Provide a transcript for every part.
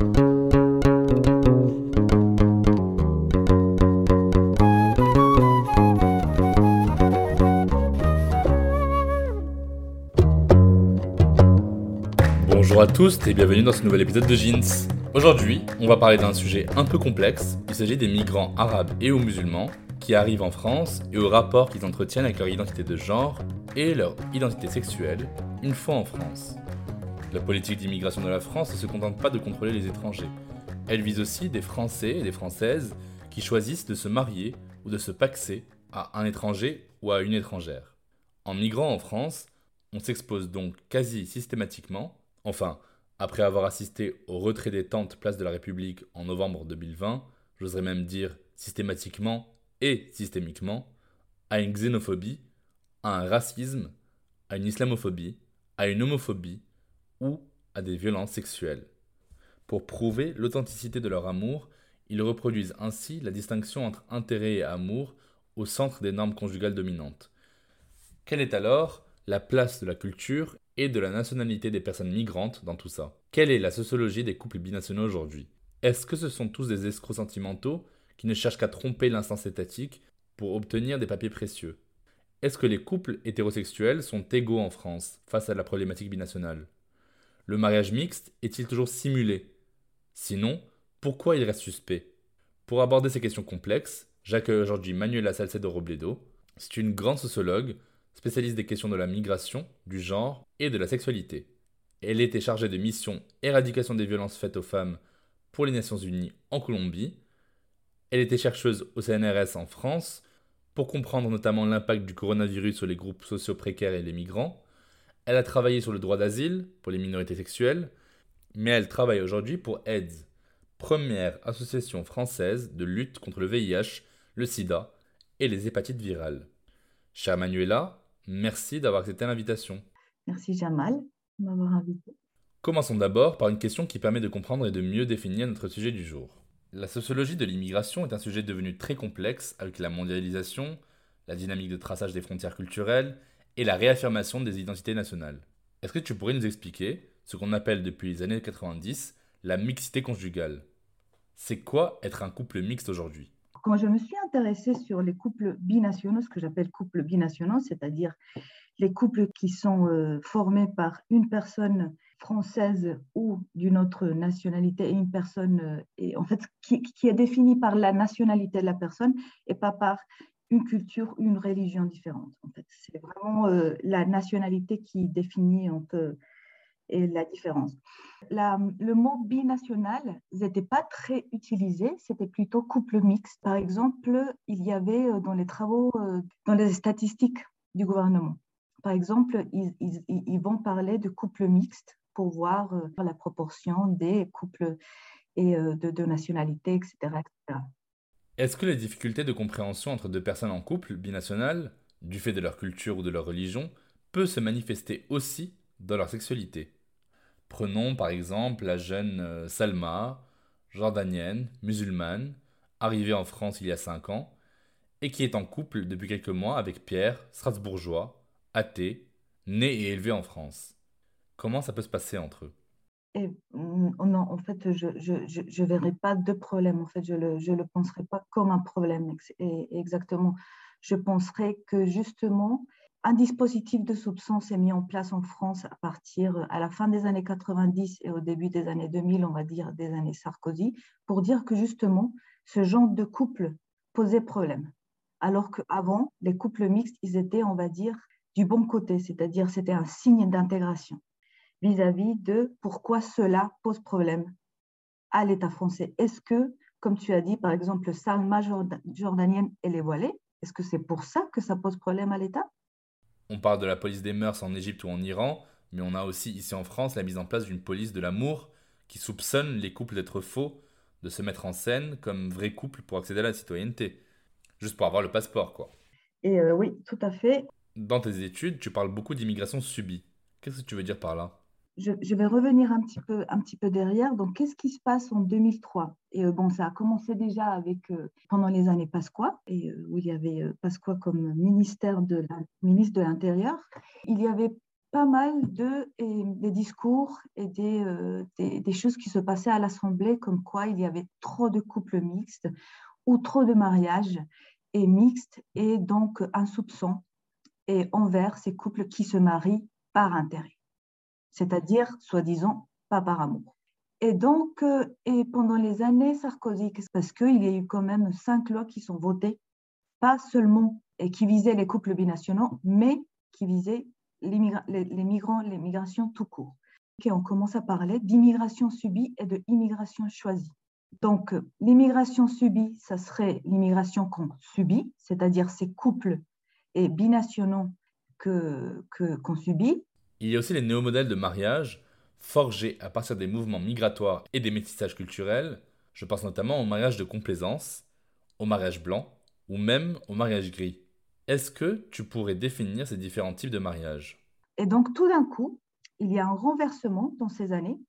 Bonjour à tous et bienvenue dans ce nouvel épisode de Jeans. Aujourd'hui, on va parler d'un sujet un peu complexe. Il s'agit des migrants arabes et ou musulmans qui arrivent en France et au rapport qu'ils entretiennent avec leur identité de genre et leur identité sexuelle une fois en France. La politique d'immigration de la France ne se contente pas de contrôler les étrangers. Elle vise aussi des Français et des Françaises qui choisissent de se marier ou de se paxer à un étranger ou à une étrangère. En migrant en France, on s'expose donc quasi systématiquement, enfin, après avoir assisté au retrait des tentes place de la République en novembre 2020, j'oserais même dire systématiquement et systémiquement, à une xénophobie, à un racisme, à une islamophobie, à une homophobie ou à des violences sexuelles. Pour prouver l'authenticité de leur amour, ils reproduisent ainsi la distinction entre intérêt et amour au centre des normes conjugales dominantes. Quelle est alors la place de la culture et de la nationalité des personnes migrantes dans tout ça? Quelle est la sociologie des couples binationaux aujourd'hui? Est-ce que ce sont tous des escrocs sentimentaux qui ne cherchent qu'à tromper l'instance étatique pour obtenir des papiers précieux? Est-ce que les couples hétérosexuels sont égaux en France face à la problématique binationale? Le mariage mixte est-il toujours simulé? Sinon, pourquoi il reste suspect? Pour aborder ces questions complexes, j'accueille aujourd'hui Manuela Salcedo Robledo. C'est une grande sociologue, spécialiste des questions de la migration, du genre et de la sexualité. Elle était chargée de mission éradication des violences faites aux femmes pour les Nations Unies en Colombie. Elle était chercheuse au CNRS en France pour comprendre notamment l'impact du coronavirus sur les groupes sociaux précaires et les migrants. Elle a travaillé sur le droit d'asile pour les minorités sexuelles, mais elle travaille aujourd'hui pour AIDS, première association française de lutte contre le VIH, le sida et les hépatites virales. Chère Manuela, merci d'avoir accepté l'invitation. Merci Jamal de m'avoir invité. Commençons d'abord par une question qui permet de comprendre et de mieux définir notre sujet du jour. La sociologie de l'immigration est un sujet devenu très complexe avec la mondialisation, la dynamique de traçage des frontières culturelles et la réaffirmation des identités nationales. Est-ce que tu pourrais nous expliquer ce qu'on appelle depuis les années 90 la mixité conjugale? C'est quoi être un couple mixte aujourd'hui? Quand je me suis intéressée sur les couples binationaux, ce que j'appelle couples binationaux, c'est-à-dire les couples qui sont euh, formés par une personne française ou d'une autre nationalité et une personne, euh, et en fait, qui, qui, est définie par la nationalité de la personne et pas par une culture, une religion différente. En fait, c'est vraiment euh, la nationalité qui définit un peu la différence. Le mot binational n'était pas très utilisé, c'était plutôt couple mixte. Par exemple, il y avait dans les travaux, dans les statistiques du gouvernement, par exemple, ils, vont parler de couple mixte pour voir euh, la proportion des couples et euh, de, de nationalités, etc. etc. Est-ce que les difficultés de compréhension entre deux personnes en couple binational, du fait de leur culture ou de leur religion, peut se manifester aussi dans leur sexualité? Prenons par exemple la jeune euh, Salma, jordanienne, musulmane, arrivée en France il y a 5 ans, et qui est en couple depuis quelques mois avec Pierre, strasbourgeois, athée, né et élevé en France. Comment ça peut se passer entre eux? Et, non, en fait, je ne je, je, verrai pas de problème. En fait, je ne le, je le penserai pas comme un problème. Exactement. Je penserai que justement, un dispositif de soupçon s'est mis en place en France à partir à la fin des années 90 et au début des années 2000, on va dire des années Sarkozy, pour dire que justement, ce genre de couple posait problème. Alors qu'avant, les couples mixtes, ils étaient, on va dire, du bon côté, c'est-à-dire c'était un signe d'intégration vis-à-vis de pourquoi cela pose problème à l'État français. Est-ce que, comme tu as dit, par exemple, Salma jordanienne, elle est voilée? Est-ce que c'est pour ça que ça pose problème à l'État? On parle de la police des mœurs en Égypte ou en Iran, mais on a aussi ici en France la mise en place d'une police de l'amour qui soupçonne les couples d'être faux, de se mettre en scène comme vrais couples pour accéder à la citoyenneté. Juste pour avoir le passeport, quoi. Et euh, oui, tout à fait. Dans tes études, tu parles beaucoup d'immigration subie. Qu'est-ce que tu veux dire par là? Je, vais revenir un petit peu, un petit peu derrière. Donc, qu'est-ce qui se passe en 2003 Et euh, bon, ça a commencé déjà avec euh, pendant les années Pasqua, et où il y avait Pasqua comme ministère de ministre de l'Intérieur. Il y avait pas mal de des discours et des, choses qui se passaient à l'Assemblée, comme quoi il y avait trop de couples mixtes ou trop de mariages et mixtes, et donc un soupçon et envers ces couples qui se marient par intérêt, c'est-à-dire, soi-disant, pas par amour. Et donc, et pendant les années Sarkozy, parce qu'il y a eu quand même cinq lois qui sont votées, pas seulement et qui visaient les couples binationaux, mais qui visaient les, migrants, les migrations tout court. Et on commence à parler d'immigration subie et de immigration choisie. Donc, l'immigration subie, ça serait l'immigration qu'on subit, c'est-à-dire ces couples et binationaux que, qu'on subit. Il y a aussi les néo-modèles de mariage forgés à partir des mouvements migratoires et des métissages culturels. Je pense notamment au mariage de complaisance, au mariage blanc ou même au mariage gris. Est-ce que tu pourrais définir ces différents types de mariage? Et donc tout d'un coup, il y a un renversement dans ces années.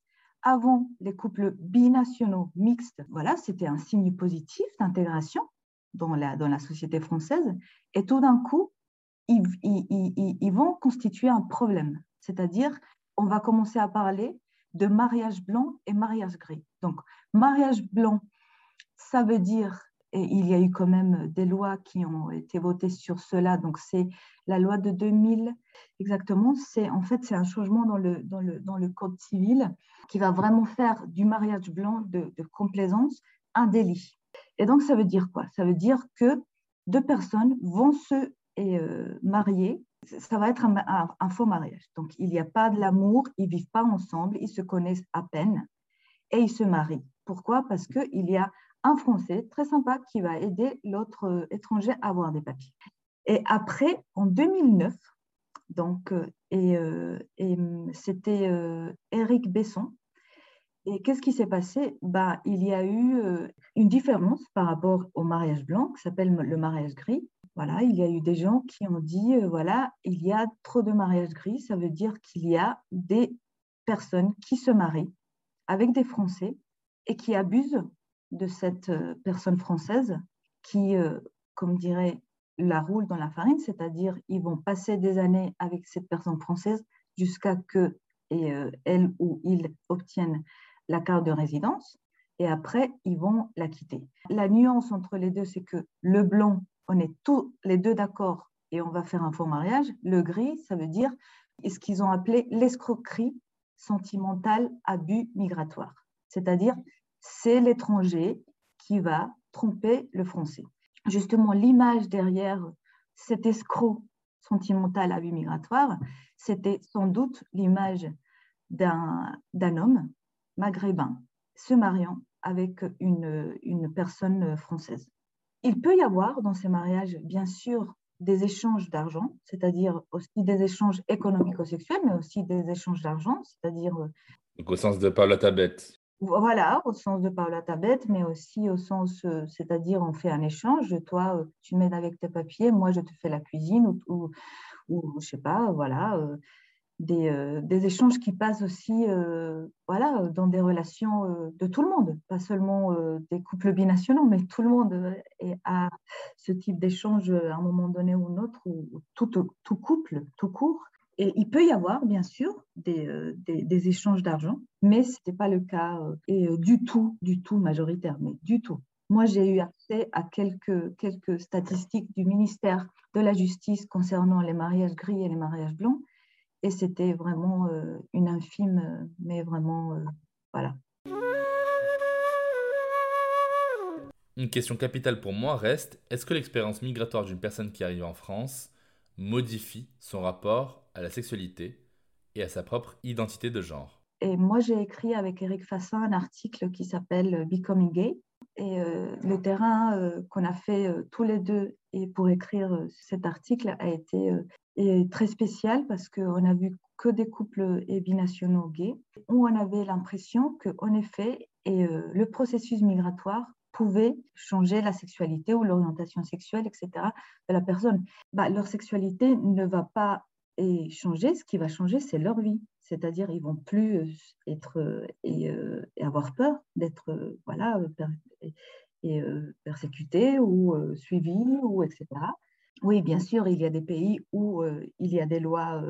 Avant, les couples binationaux mixtes, voilà, c'était un signe positif d'intégration dans la, société française. Et tout d'un coup, ils, vont constituer un problème. C'est-à-dire, on va commencer à parler de mariage blanc et mariage gris. Donc, mariage blanc, ça veut dire et il y a eu quand même des lois qui ont été votées sur cela. Donc, c'est la loi de 2000 exactement. C'est en fait c'est un changement dans le, dans, le, dans le code civil qui va vraiment faire du mariage blanc de, complaisance un délit. Et donc, ça veut dire quoi? Ça veut dire que deux personnes vont se euh, marier. Ça va être un, faux mariage. Donc, il n'y a pas de l'amour, ils vivent pas ensemble, ils se connaissent à peine et ils se marient. Pourquoi? Parce qu'il y a un Français très sympa qui va aider l'autre euh, étranger à avoir des papiers. Et après, en 2009, donc, euh, euh, et c'était Eric Besson. Et qu'est-ce qui s'est passé? Bah, Il y a eu une différence par rapport au mariage blanc, qui s'appelle le mariage gris. Voilà, il y a eu des gens qui ont dit, voilà, il y a trop de mariage gris, ça veut dire qu'il y a des personnes qui se marient avec des Français et qui abusent de cette euh, personne française qui, euh, comme dirait, la roule dans la farine, c'est-à-dire ils vont passer des années avec cette personne française jusqu'à que et, euh, elle ou il obtiennent la carte de résidence et après ils vont la quitter. La nuance entre les deux, c'est que le blanc, on est tous les deux d'accord et on va faire un faux mariage. Le gris, ça veut dire ce qu'ils ont appelé l'escroquerie sentimentale abus migratoire? C'est-à-dire, c'est l'étranger qui va tromper le français. Justement, l'image derrière cet escroc sentimental à vue migratoire, c'était sans doute l'image d'un homme maghrébin se mariant avec une, une personne française. Il peut y avoir dans ces mariages, bien sûr, des échanges d'argent, c'est-à-dire aussi des échanges économico-sexuels, mais aussi des échanges d'argent, c'est-à-dire... au sens de Paula Tabet. Voilà, au sens de Paula Tabet, mais aussi au sens, euh, c'est-à-dire on fait un échange. Toi, euh, tu m'aides avec tes papiers, moi je te fais la cuisine ou, ou, ou je sais pas, voilà, euh, des, échanges qui passent aussi, voilà, dans des relations de tout le monde, pas seulement des couples binationaux, mais tout le monde a ce type d'échange à un moment donné ou un autre, ou tout, tout couple, tout court. Et il peut y avoir, bien sûr, des, euh, des, échanges d'argent, mais ce n'était pas le cas euh, et euh, du tout, du tout majoritaire, mais du tout. Moi, j'ai eu accès à quelques, quelques statistiques du ministère de la Justice concernant les mariages gris et les mariages blancs, et c'était vraiment une infime, mais vraiment, voilà. Une question capitale pour moi reste, est-ce que l'expérience migratoire d'une personne qui arrive en France modifie son rapport à la sexualité et à sa propre identité de genre? Et moi, j'ai écrit avec Eric Fassin un article qui s'appelle Becoming Gay. Et euh, le terrain euh, qu'on a fait euh, tous les deux et pour écrire cet article a été est très spécial parce qu'on a vu que des couples binationaux gays, où on avait l'impression qu'en effet, et, le processus migratoire pouvait changer la sexualité ou l'orientation sexuelle, etc., de la personne. Bah, leur sexualité ne va pas changer, ce qui va changer, c'est leur vie. C'est-à-dire, ils vont plus être et, avoir peur d'être voilà, et, persécutés ou suivis, ou etc. Oui, bien sûr, il y a des pays où il y a des lois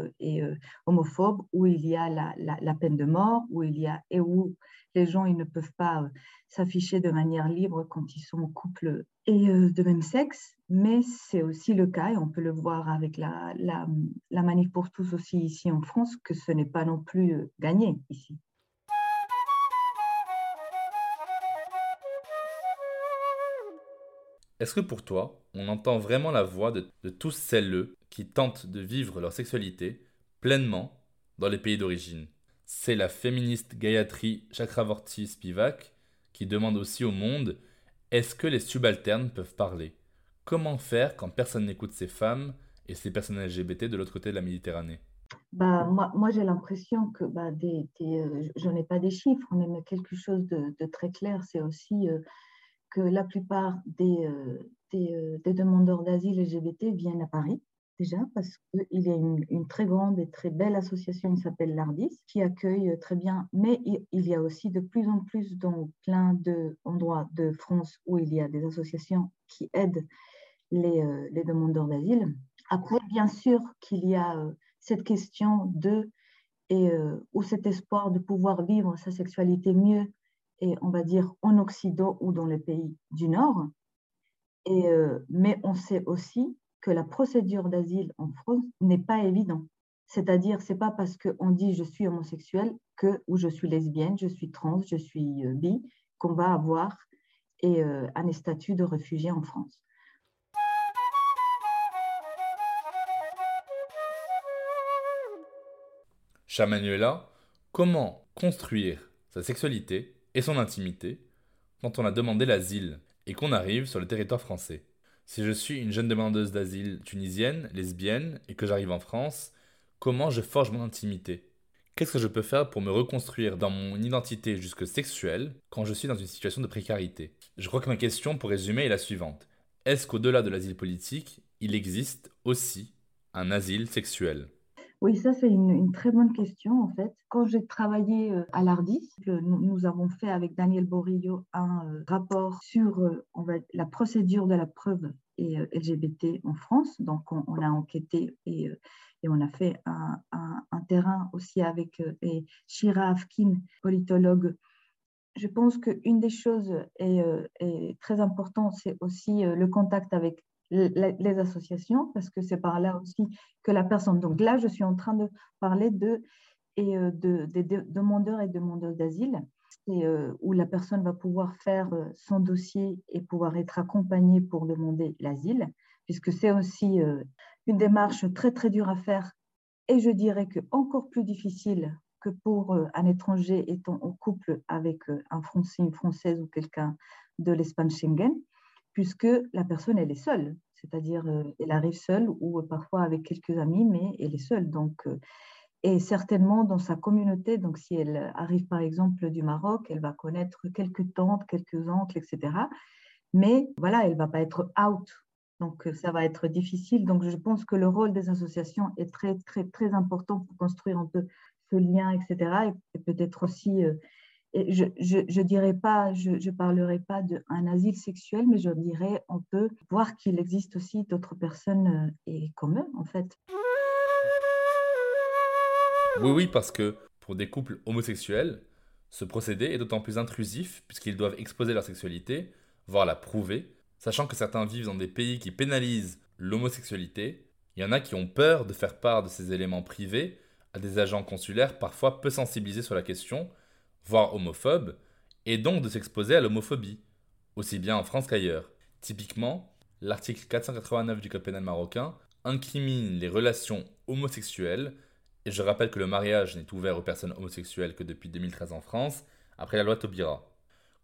homophobes, où il y a la, peine de mort, où il y a et où les gens ne peuvent pas s'afficher de manière libre quand ils sont en couple de même sexe, mais c'est aussi le cas, et on peut le voir avec la manif pour tous aussi ici en France, que ce n'est pas non plus gagné ici. Est-ce que pour toi, on entend vraiment la voix de, tous celles qui tentent de vivre leur sexualité pleinement dans les pays d'origine? C'est la féministe Gayatri Chakravorty Spivak qui demande aussi au monde est-ce que les subalternes peuvent parler? Comment faire quand personne n'écoute ces femmes et ces personnes LGBT de l'autre côté de la Méditerranée? Bah, moi, j'ai l'impression que bah, des, euh, je n'ai pas des chiffres, mais quelque chose de, très clair, c'est aussi euh, que la plupart des, euh, euh, des, demandeurs d'asile LGBT viennent à Paris, déjà, parce qu'il y a une, très grande et très belle association qui s'appelle l'ARDIS, qui accueille très bien, mais il, y a aussi de plus en plus dans plein d'endroits de France où il y a des associations qui aident les, euh, les demandeurs d'asile. Après, bien sûr qu'il y a cette question de, et, ou cet espoir de pouvoir vivre sa sexualité mieux et on va dire en Occident ou dans les pays du Nord. Et, euh, mais on sait aussi que la procédure d'asile en France n'est pas évidente. C'est-à-dire, c'est pas parce qu'on dit je suis homosexuel que ou je suis lesbienne, je suis trans, je suis euh, bi qu'on va avoir euh, un statut de réfugié en France. Chamanuela, comment construire sa sexualité et son intimité quand on a demandé l'asile et qu'on arrive sur le territoire français. Si je suis une jeune demandeuse d'asile tunisienne, lesbienne, et que j'arrive en France, comment je forge mon intimité? Qu'est-ce que je peux faire pour me reconstruire dans mon identité jusque sexuelle quand je suis dans une situation de précarité? Je crois que ma question pour résumer est la suivante. Est-ce qu'au-delà de l'asile politique, il existe aussi un asile sexuel? Oui, ça c'est une, très bonne question en fait. Quand j'ai travaillé euh, à l'ARDIS, nous, avons fait avec Daniel Borillo un euh, rapport sur euh, la procédure de la preuve et LGBT en France. Donc on, a enquêté et, on a fait un, terrain aussi avec Shira Afkin, politologue. Je pense qu'une des choses est très importante, c'est aussi le contact avec les associations, parce que c'est par là aussi que la personne. Donc là, je suis en train de parler de, et euh, de, des demandeurs et demandeuses d'asile, euh, où la personne va pouvoir faire euh, son dossier et pouvoir être accompagnée pour demander l'asile, puisque c'est aussi une démarche très très dure à faire, et je dirais que encore plus difficile que pour un étranger étant en couple avec un Français, une Française ou quelqu'un de l'espace Schengen puisque la personne, elle est seule. C'est-à-dire, euh, elle arrive seule ou parfois avec quelques amis, mais elle est seule. Donc, euh, et certainement dans sa communauté, donc si elle arrive par exemple du Maroc, elle va connaître quelques tantes, quelques oncles, etc. Mais voilà, elle va pas être out. Donc, ça va être difficile. Donc, je pense que le rôle des associations est très, très, très important pour construire un peu ce lien, etc. Et, peut-être aussi je ne dirais pas, je, je parlerai pas d'un asile sexuel, mais je dirais on peut voir qu'il existe aussi d'autres personnes euh, et comme eux, en fait. Oui, oui, parce que pour des couples homosexuels, ce procédé est d'autant plus intrusif puisqu'ils doivent exposer leur sexualité, voire la prouver, sachant que certains vivent dans des pays qui pénalisent l'homosexualité. Il y en a qui ont peur de faire part de ces éléments privés à des agents consulaires parfois peu sensibilisés sur la question, voire homophobe, et donc de s'exposer à l'homophobie, aussi bien en France qu'ailleurs. Typiquement, l'article 489 du Code pénal marocain incrimine les relations homosexuelles, et je rappelle que le mariage n'est ouvert aux personnes homosexuelles que depuis 2013 en France, après la loi Taubira.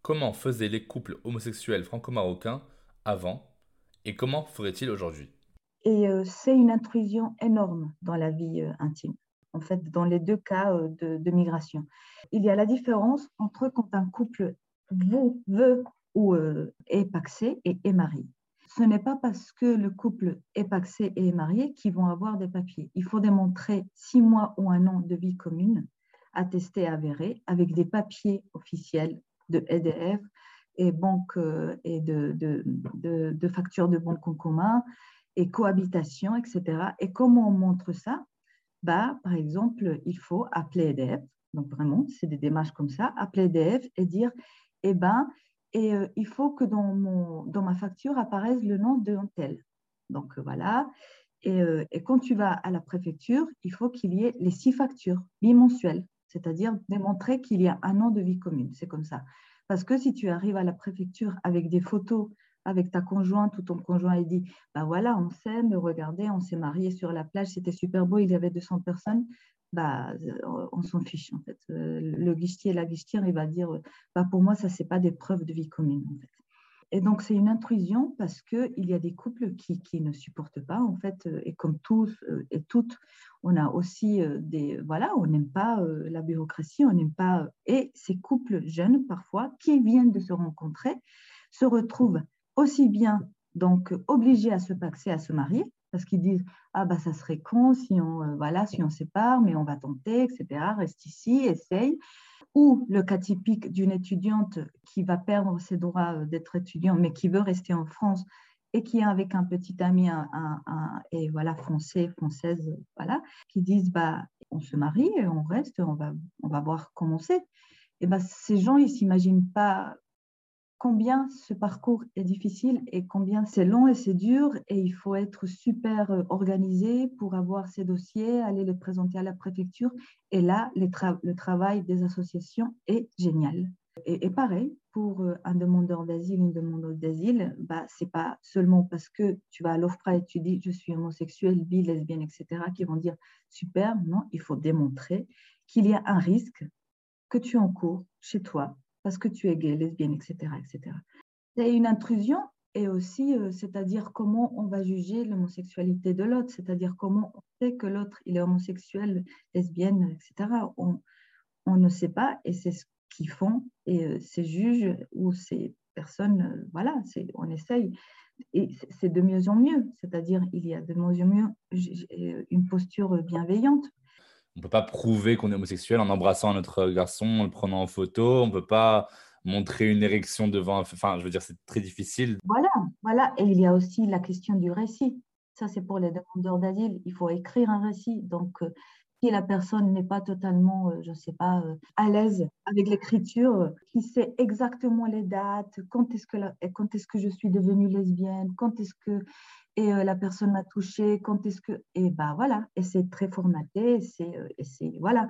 Comment faisaient les couples homosexuels franco-marocains avant, et comment feraient-ils aujourd'hui? Et c'est une intrusion énorme dans la vie intime, en fait, dans les deux cas de, de, migration. Il y a la différence entre quand un couple veut ou est paxé et est marié ce n'est pas parce que le couple est paxé et est marié qu'ils vont avoir des papiers. Il faut démontrer six mois ou un an de vie commune, attesté, avéré, avec des papiers officiels de EDF et, banque, euh, et de, de, factures de banque en commun et cohabitation, etc. Et comment on montre ça? Bah, Par exemple, il faut appeler EDF. Donc vraiment, c'est des démarches comme ça. Appeler EDF et dire, eh ben, et euh, il faut que dans, mon, dans ma facture apparaisse le nom de tel. Donc euh, voilà. Et, euh, et, quand tu vas à la préfecture, il faut qu'il y ait les six factures bimensuelles, c'est-à-dire démontrer qu'il y a un an de vie commune. C'est comme ça. Parce que si tu arrives à la préfecture avec des photos avec ta conjointe ou ton conjoint et dit bah voilà, on s'aime, regardez, on s'est mariés sur la plage, c'était super beau, il y avait 200 personnes bah, euh, on s'en fiche en fait. Euh, le guichetier, la guichetière, il va dire, bah, pour moi, ça, c'est pas des preuves de vie commune en fait. Et donc, c'est une intrusion parce qu'il y a des couples qui, qui, ne supportent pas, en fait, euh, et comme tous et toutes, on a aussi des. Voilà, on n'aime pas la bureaucratie, on n'aime pas. Et ces couples jeunes, parfois, qui viennent de se rencontrer, se retrouvent aussi bien donc obligés à se paxer, à se marier, parce qu'ils disent ah bah ça serait con si on euh, voilà si on sépare mais on va tenter etc reste ici essaye. Ou le cas typique d'une étudiante qui va perdre ses droits euh, d'être étudiant mais qui veut rester en France et qui est avec un petit ami et voilà français française voilà qui disent bah on se marie et on reste on va on va voir comment c'est. Et ben ces gens ils s'imaginent pas combien ce parcours est difficile et combien c'est long et c'est dur et il faut être super euh, organisé pour avoir ces dossiers, aller les présenter à la préfecture. Et là, le travail des associations est génial. Et, pareil, pour euh, un demandeur d'asile, une demandeuse d'asile, bah, ce n'est pas seulement parce que tu vas à l'OFPRA et tu dis je suis homosexuel, bi, lesbienne, etc., qui vont dire super. Non, il faut démontrer qu'il y a un risque que tu encours chez toi parce que tu es gay, lesbienne, etc. etc. C'est une intrusion et aussi, euh, c'est-à-dire comment on va juger l'homosexualité de l'autre, c'est-à-dire comment on sait que l'autre, il est homosexuel, lesbienne, etc. On, ne sait pas et c'est ce qu'ils font et euh, ces juges ou ces personnes, euh, voilà, on essaye et c'est de mieux en mieux, c'est-à-dire il y a de mieux en mieux une posture bienveillante on peut pas prouver qu'on est homosexuel en embrassant un autre garçon, en le prenant en photo. On peut pas montrer une érection devant. Enfin, je veux dire, c'est très difficile. Voilà, voilà. Et il y a aussi la question du récit. Ça, c'est pour les demandeurs d'asile. Il faut écrire un récit. Donc, euh, si la personne n'est pas totalement, euh, je ne sais pas, euh, à l'aise avec l'écriture, qui sait exactement les dates, quand est-ce que, quand est-ce que je suis devenue lesbienne, quand est-ce que et euh, la personne m'a touché, quand est-ce que... Et ben voilà, et c'est très formaté, euh, et c'est... Voilà.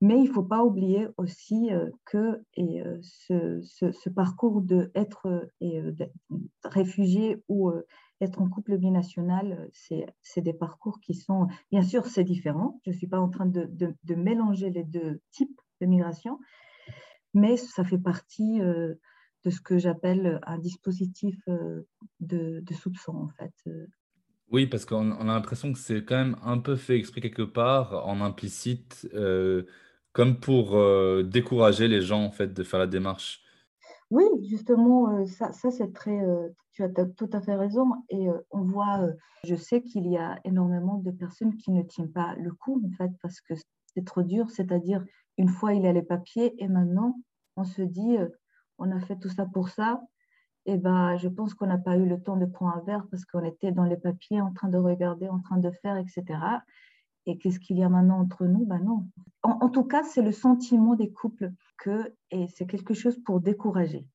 Mais il ne faut pas oublier aussi euh, que ce, parcours d'être réfugié ou être en couple binational, c'est des parcours qui sont, bien sûr, c'est différent. Je ne suis pas en train de, de, de, mélanger les deux types de migration, mais ça fait partie de ce que j'appelle un dispositif euh, de, soupçon, en fait. Euh. Oui, parce qu'on a l'impression que c'est quand même un peu fait exprès quelque part, en implicite, euh, comme pour décourager les gens, en fait, de faire la démarche. Oui, justement, ça, ça c'est très. tu as tout à fait raison. Et on voit, je sais qu'il y a énormément de personnes qui ne tiennent pas le coup, en fait, parce que c'est trop dur. C'est-à-dire, une fois il a les papiers, et maintenant, on se dit, on a fait tout ça pour ça. Et ben, je pense qu'on n'a pas eu le temps de prendre un verre parce qu'on était dans les papiers en train de regarder, en train de faire, etc. Et qu'est-ce qu'il y a maintenant entre nous? Ben non. En, tout cas, c'est le sentiment des couples que, et c'est quelque chose pour décourager.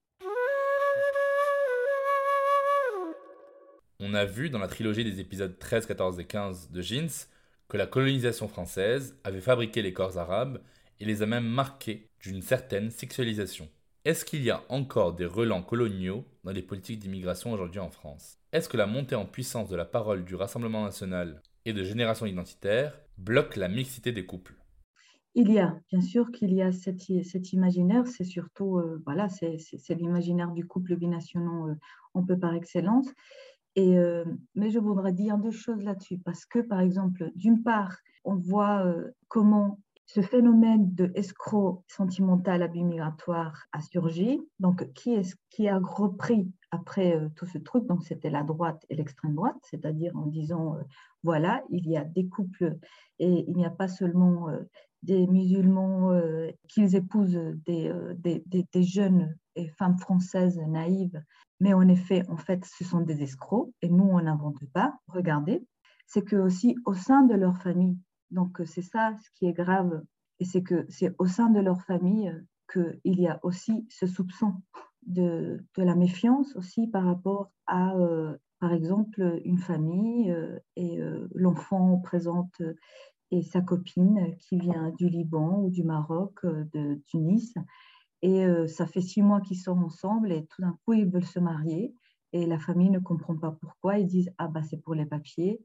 On a vu dans la trilogie des épisodes 13, 14 et 15 de Jeans que la colonisation française avait fabriqué les corps arabes et les a même marqués d'une certaine sexualisation. Est-ce qu'il y a encore des relents coloniaux dans les politiques d'immigration aujourd'hui en France? Est-ce que la montée en puissance de la parole du Rassemblement national et de génération identitaire bloque la mixité des couples? Il y a, bien sûr qu'il y a cet, imaginaire, c'est surtout, euh, voilà, c'est l'imaginaire du couple binational, euh, on peut par excellence. Et, euh, mais je voudrais dire deux choses là-dessus, parce que, par exemple, d'une part, on voit euh, comment ce phénomène de escroc sentimental abus migratoire a surgi. Donc, qui, est, qui a repris après euh, tout ce truc? Donc, c'était la droite et l'extrême droite, c'est-à-dire en disant, voilà, il y a des couples et il n'y a pas seulement des musulmans qu'ils épousent des, jeunes et femmes françaises naïves mais en effet, en fait, ce sont des escrocs et nous, on n'invente pas. Regardez, c'est que aussi au sein de leur famille, donc c'est ça ce qui est grave, et c'est que c'est au sein de leur famille qu'il y a aussi ce soupçon de, de, la méfiance aussi par rapport à, euh, par exemple, une famille euh, et euh, l'enfant présente et sa copine qui vient du Liban ou du Maroc, de Tunis, et euh, ça fait six mois qu'ils sont ensemble et tout d'un coup, ils veulent se marier. Et la famille ne comprend pas pourquoi. Ils disent Ah, bah, c'est pour les papiers.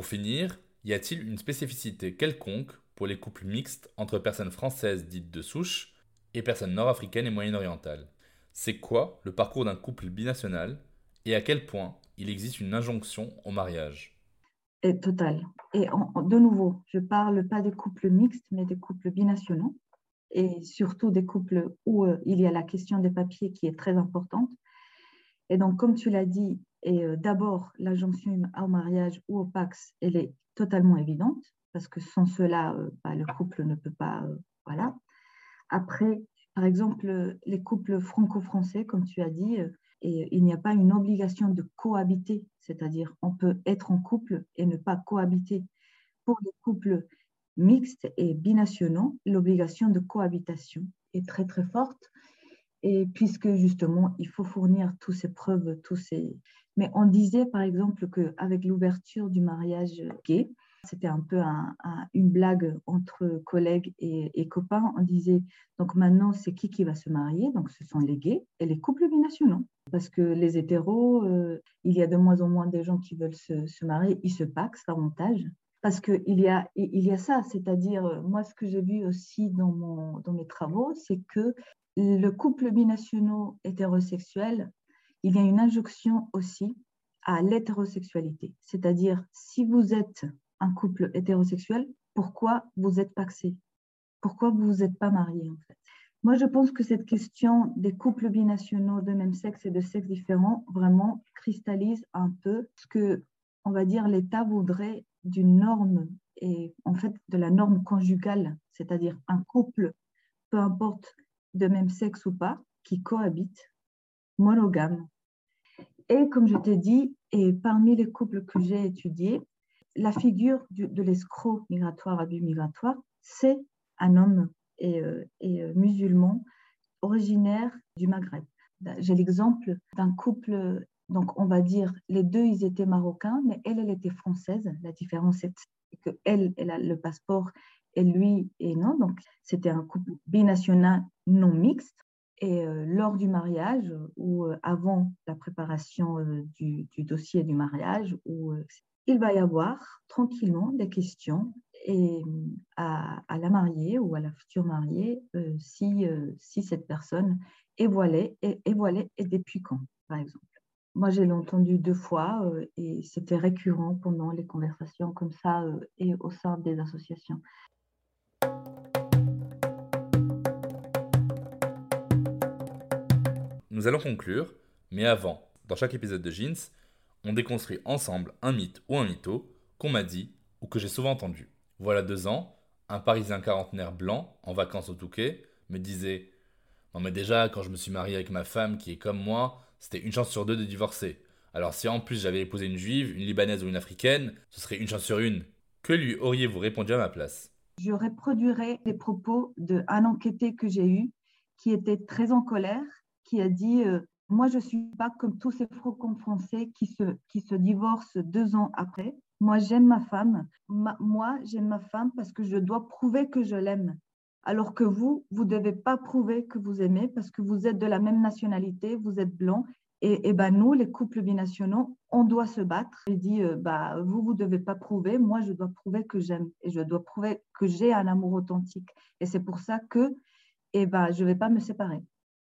Pour finir, y a-t-il une spécificité quelconque pour les couples mixtes entre personnes françaises dites de souche et personnes nord-africaines et moyen-orientales? C'est quoi le parcours d'un couple binational et à quel point il existe une injonction au mariage? Et total. Et de nouveau, je parle pas des couples mixtes, mais des couples binationaux, et surtout des couples où euh, il y a la question des papiers qui est très importante. Et donc, comme tu l'as dit, et euh, d'abord, l'injonction au mariage ou au Pax, elle est totalement évidente, parce que sans cela, euh, bah, le couple ne peut pas. voilà. Après, par exemple, les couples franco-français, comme tu as dit, et il n'y a pas une obligation de cohabiter, c'est-à-dire on peut être en couple et ne pas cohabiter. Pour les couples mixtes et binationaux, l'obligation de cohabitation est très très forte. Et puisque justement, il faut fournir toutes ces preuves, tous ces... Mais on disait par exemple qu'avec l'ouverture du mariage gay, c'était un peu une blague entre collègues et, copains. On disait, donc maintenant, c'est qui qui va se marier? Donc, ce sont les gays et les couples binationaux. Parce que les hétéros, euh, il y a de moins en moins de gens qui veulent se, marier. Ils se paxent davantage. Parce qu'il y, a, y a ça, c'est-à-dire, moi, ce que j'ai vu aussi dans, mon, dans mes travaux, c'est que le couple binationaux hétérosexuel, il y a une injonction aussi à l'hétérosexualité. C'est-à-dire, si vous êtes un couple hétérosexuel, pourquoi vous êtes paxé? Pourquoi vous vous êtes pas marié en fait? Moi, je pense que cette question des couples binationaux de même sexe et de sexe différents vraiment cristallise un peu ce que, on va dire, l'État voudrait d'une norme et en fait de la norme conjugale, c'est-à-dire un couple, peu importe de même sexe ou pas, qui cohabite, monogame. Et comme je t'ai dit, et parmi les couples que j'ai étudiés, la figure de l'escroc migratoire, abus migratoire, c'est un homme et, euh, euh, musulman originaire du Maghreb. J'ai l'exemple d'un couple, donc on va dire les deux, ils étaient marocains, mais elle, elle était française. La différence, c'est que elle, elle a le passeport et lui et non. Donc c'était un couple binational non mixte. Et euh, lors du mariage ou avant la préparation du, du, dossier du mariage, il va y avoir tranquillement des questions à, la mariée ou à la future mariée euh, si, euh, cette personne est voilée et, voilée et depuis quand, par exemple. Moi, j'ai entendu deux fois euh, et c'était récurrent pendant les conversations comme ça et au sein des associations. Nous allons conclure, mais avant, dans chaque épisode de Jeans, on déconstruit ensemble un mythe ou un mytho qu'on m'a dit ou que j'ai souvent entendu. Voilà deux ans, un Parisien quarantenaire blanc, en vacances au Touquet, me disait Non, mais déjà, quand je me suis marié avec ma femme qui est comme moi, c'était une chance sur deux de divorcer. Alors, si en plus j'avais épousé une juive, une libanaise ou une africaine, ce serait une chance sur une. Que lui auriez-vous répondu à ma place? Je reproduirais les propos d'un enquêté que j'ai eu qui était très en colère, qui a dit euh, moi, je ne suis pas comme tous ces franco français qui se, qui se divorcent deux ans après. Moi, j'aime ma femme. moi, j'aime ma femme parce que je dois prouver que je l'aime. Alors que vous, vous ne devez pas prouver que vous aimez parce que vous êtes de la même nationalité, vous êtes blanc. Et, et ben nous, les couples binationaux, on doit se battre. Il dit, euh, bah, vous, vous ne devez pas prouver. Moi, je dois prouver que j'aime et je dois prouver que j'ai un amour authentique. Et c'est pour ça que et bah, je ne vais pas me séparer.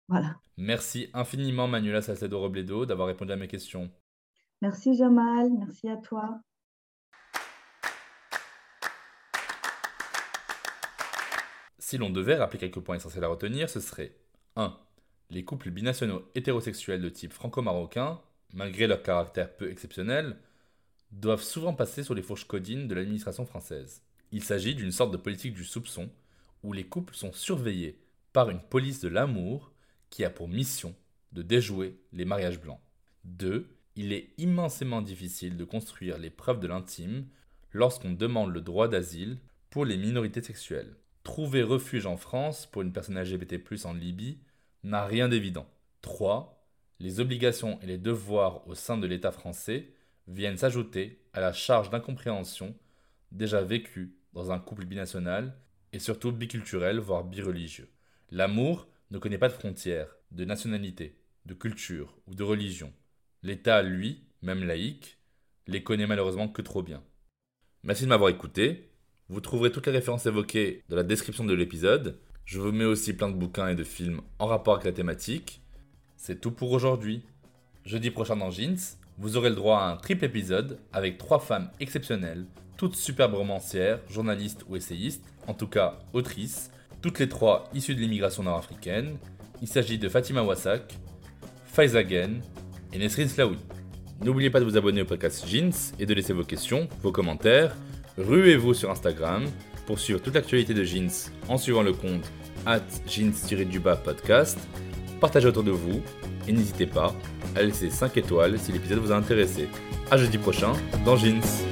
Voilà. Merci infiniment Manuela Salcedo Robledo d'avoir répondu à mes questions. Merci Jamal, merci à toi. Si l'on devait rappeler quelques points essentiels à retenir, ce serait 1. Les couples binationaux hétérosexuels de type franco-marocain, malgré leur caractère peu exceptionnel, doivent souvent passer sur les fourches codines de l'administration française. Il s'agit d'une sorte de politique du soupçon, où les couples sont surveillés par une police de l'amour qui a pour mission de déjouer les mariages blancs. 2. Il est immensément difficile de construire les preuves de l'intime lorsqu'on demande le droit d'asile pour les minorités sexuelles. Trouver refuge en France pour une personne LGBT+ en Libye n'a rien d'évident. 3. Les obligations et les devoirs au sein de l'État français viennent s'ajouter à la charge d'incompréhension déjà vécue dans un couple binational et surtout biculturel, voire bireligieux. L'amour ne connaît pas de frontières, de nationalité, de culture ou de religion. L'État, lui, même laïque, les connaît malheureusement que trop bien. Merci de m'avoir écouté. Vous trouverez toutes les références évoquées dans la description de l'épisode. Je vous mets aussi plein de bouquins et de films en rapport avec la thématique. C'est tout pour aujourd'hui. Jeudi prochain dans Jeans, vous aurez le droit à un triple épisode avec trois femmes exceptionnelles, toutes superbes romancières, journalistes ou essayistes, en tout cas autrices, toutes les trois issues de l'immigration nord-africaine. Il s'agit de Fatima Wassak, Faizagen et Nesrin Slaoui. N'oubliez pas de vous abonner au podcast Jeans et de laisser vos questions, vos commentaires. Ruez-vous sur Instagram pour suivre toute l'actualité de Jeans en suivant le compte at jeans-du-bas podcast. Partagez autour de vous et n'hésitez pas à laisser 5 étoiles si l'épisode vous a intéressé. A jeudi prochain dans Jeans.